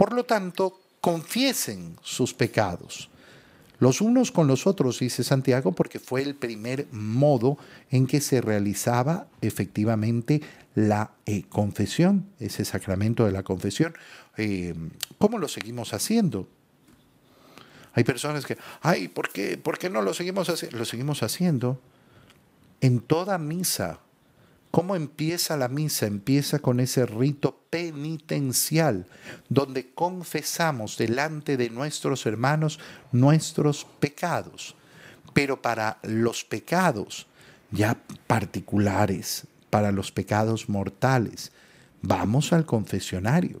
Por lo tanto, confiesen sus pecados los unos con los otros, dice Santiago, porque fue el primer modo en que se realizaba efectivamente la eh, confesión, ese sacramento de la confesión. Eh, ¿Cómo lo seguimos haciendo? Hay personas que, ay, ¿por qué, ¿por qué no lo seguimos haciendo? Lo seguimos haciendo en toda misa ¿Cómo empieza la misa? Empieza con ese rito penitencial, donde confesamos delante de nuestros hermanos nuestros pecados. Pero para los pecados ya particulares, para los pecados mortales, vamos al confesionario.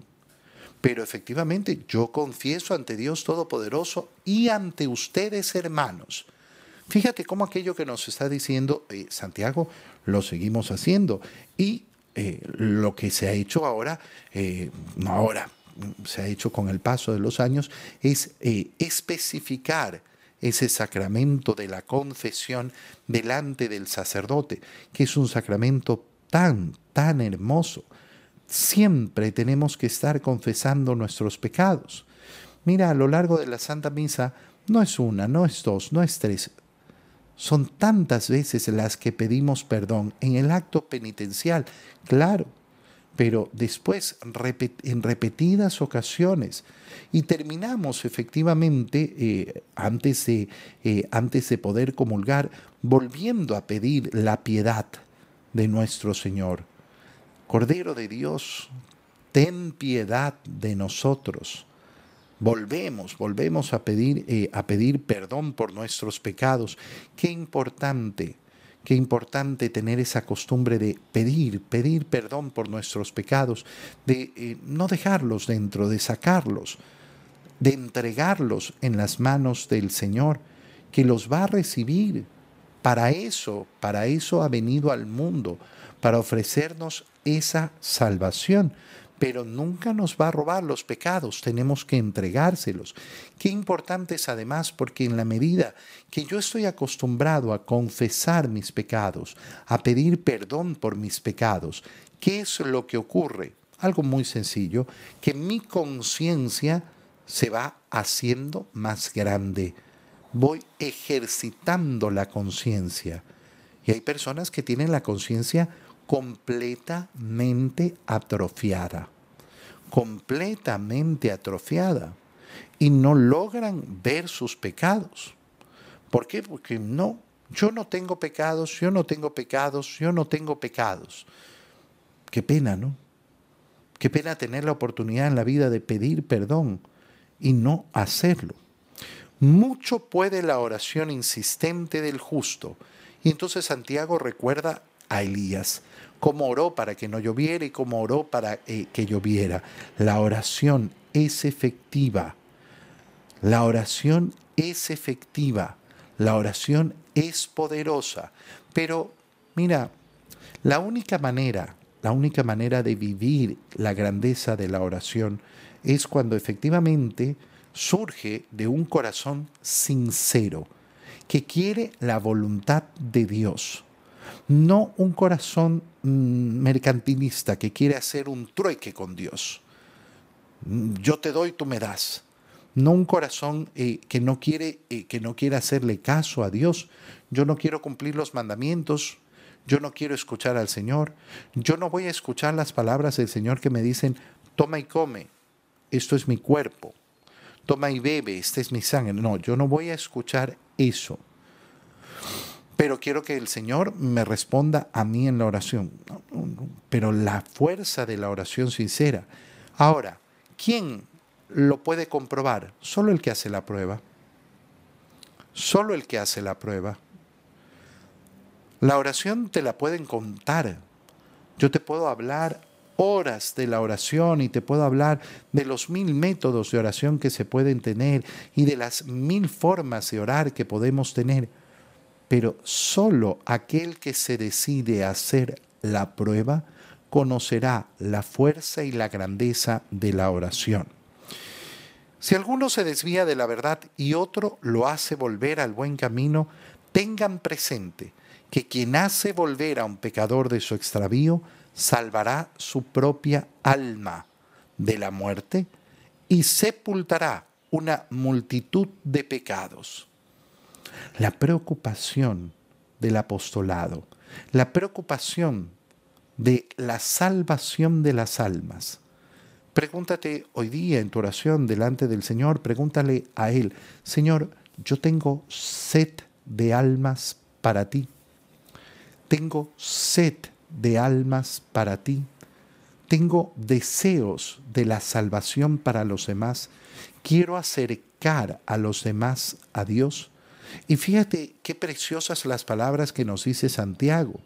Pero efectivamente yo confieso ante Dios Todopoderoso y ante ustedes, hermanos. Fíjate cómo aquello que nos está diciendo eh, Santiago lo seguimos haciendo. Y eh, lo que se ha hecho ahora, eh, no ahora, se ha hecho con el paso de los años, es especificar ese sacramento de la confesión delante del sacerdote, que es un sacramento tan, tan hermoso. Siempre tenemos que estar confesando nuestros pecados. Mira, a lo largo de la Santa Misa, no es una, no es dos, no es tres, son tantas veces las que pedimos perdón en el acto penitencial, claro, pero después en repetidas ocasiones. Y terminamos efectivamente, eh, antes, de, eh, antes de poder comulgar, volviendo a pedir la piedad de nuestro Señor. Cordero de Dios, ten piedad de nosotros volvemos, volvemos a pedir, eh, a pedir perdón por nuestros pecados. Qué importante, qué importante tener esa costumbre de pedir, pedir perdón por nuestros pecados, de eh, no dejarlos dentro, de sacarlos, de entregarlos en las manos del Señor, que los va a recibir. Para eso, para eso ha venido al mundo, para ofrecernos esa salvación pero nunca nos va a robar los pecados, tenemos que entregárselos. Qué importante es además porque en la medida que yo estoy acostumbrado a confesar mis pecados, a pedir perdón por mis pecados, ¿qué es lo que ocurre? Algo muy sencillo, que mi conciencia se va haciendo más grande. Voy ejercitando la conciencia. Y hay personas que tienen la conciencia completamente atrofiada, completamente atrofiada, y no logran ver sus pecados. ¿Por qué? Porque no, yo no tengo pecados, yo no tengo pecados, yo no tengo pecados. Qué pena, ¿no? Qué pena tener la oportunidad en la vida de pedir perdón y no hacerlo. Mucho puede la oración insistente del justo. Y entonces Santiago recuerda a Elías cómo oró para que no lloviera y cómo oró para eh, que lloviera. La oración es efectiva. La oración es efectiva. La oración es poderosa. Pero mira, la única manera, la única manera de vivir la grandeza de la oración es cuando efectivamente surge de un corazón sincero que quiere la voluntad de Dios no un corazón mercantilista que quiere hacer un trueque con Dios. Mm, yo te doy, tú me das. No un corazón eh, que, no quiere, eh, que no quiere hacerle caso a Dios. Yo no quiero cumplir los mandamientos. Yo no quiero escuchar al Señor. Yo no voy a escuchar las palabras del Señor que me dicen, toma y come, esto es mi cuerpo. Toma y bebe, esta es mi sangre. No, yo no voy a escuchar eso pero quiero que el Señor me responda a mí en la oración. Pero la fuerza de la oración sincera. Ahora, ¿quién lo puede comprobar? Solo el que hace la prueba. Solo el que hace la prueba. La oración te la pueden contar. Yo te puedo hablar horas de la oración y te puedo hablar de los mil métodos de oración que se pueden tener y de las mil formas de orar que podemos tener pero solo aquel que se decide a hacer la prueba conocerá la fuerza y la grandeza de la oración. Si alguno se desvía de la verdad y otro lo hace volver al buen camino, tengan presente que quien hace volver a un pecador de su extravío salvará su propia alma de la muerte y sepultará una multitud de pecados. La preocupación del apostolado, la preocupación de la salvación de las almas. Pregúntate hoy día en tu oración delante del Señor, pregúntale a Él, Señor, yo tengo sed de almas para ti. Tengo sed de almas para ti. Tengo deseos de la salvación para los demás. Quiero acercar a los demás a Dios. Y fíjate qué preciosas las palabras que nos dice Santiago.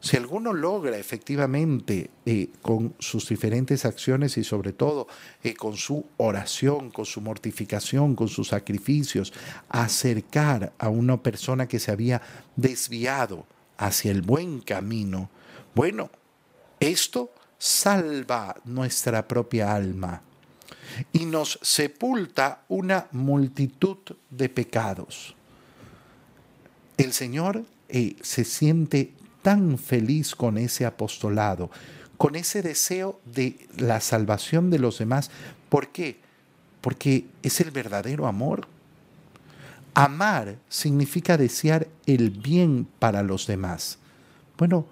Si alguno logra efectivamente eh, con sus diferentes acciones y sobre todo eh, con su oración, con su mortificación, con sus sacrificios, acercar a una persona que se había desviado hacia el buen camino, bueno, esto salva nuestra propia alma y nos sepulta una multitud de pecados. El Señor eh, se siente tan feliz con ese apostolado, con ese deseo de la salvación de los demás. ¿Por qué? Porque es el verdadero amor. Amar significa desear el bien para los demás. Bueno,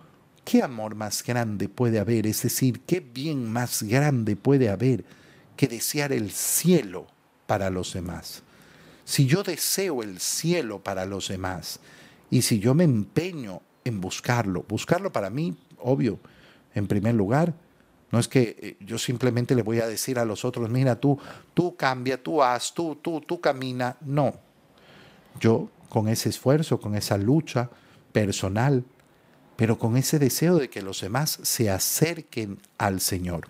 ¿qué amor más grande puede haber? Es decir, ¿qué bien más grande puede haber que desear el cielo para los demás? Si yo deseo el cielo para los demás y si yo me empeño en buscarlo, buscarlo para mí, obvio, en primer lugar, no es que eh, yo simplemente le voy a decir a los otros, mira, tú, tú cambia, tú haz, tú, tú, tú camina. No. Yo con ese esfuerzo, con esa lucha personal, pero con ese deseo de que los demás se acerquen al Señor.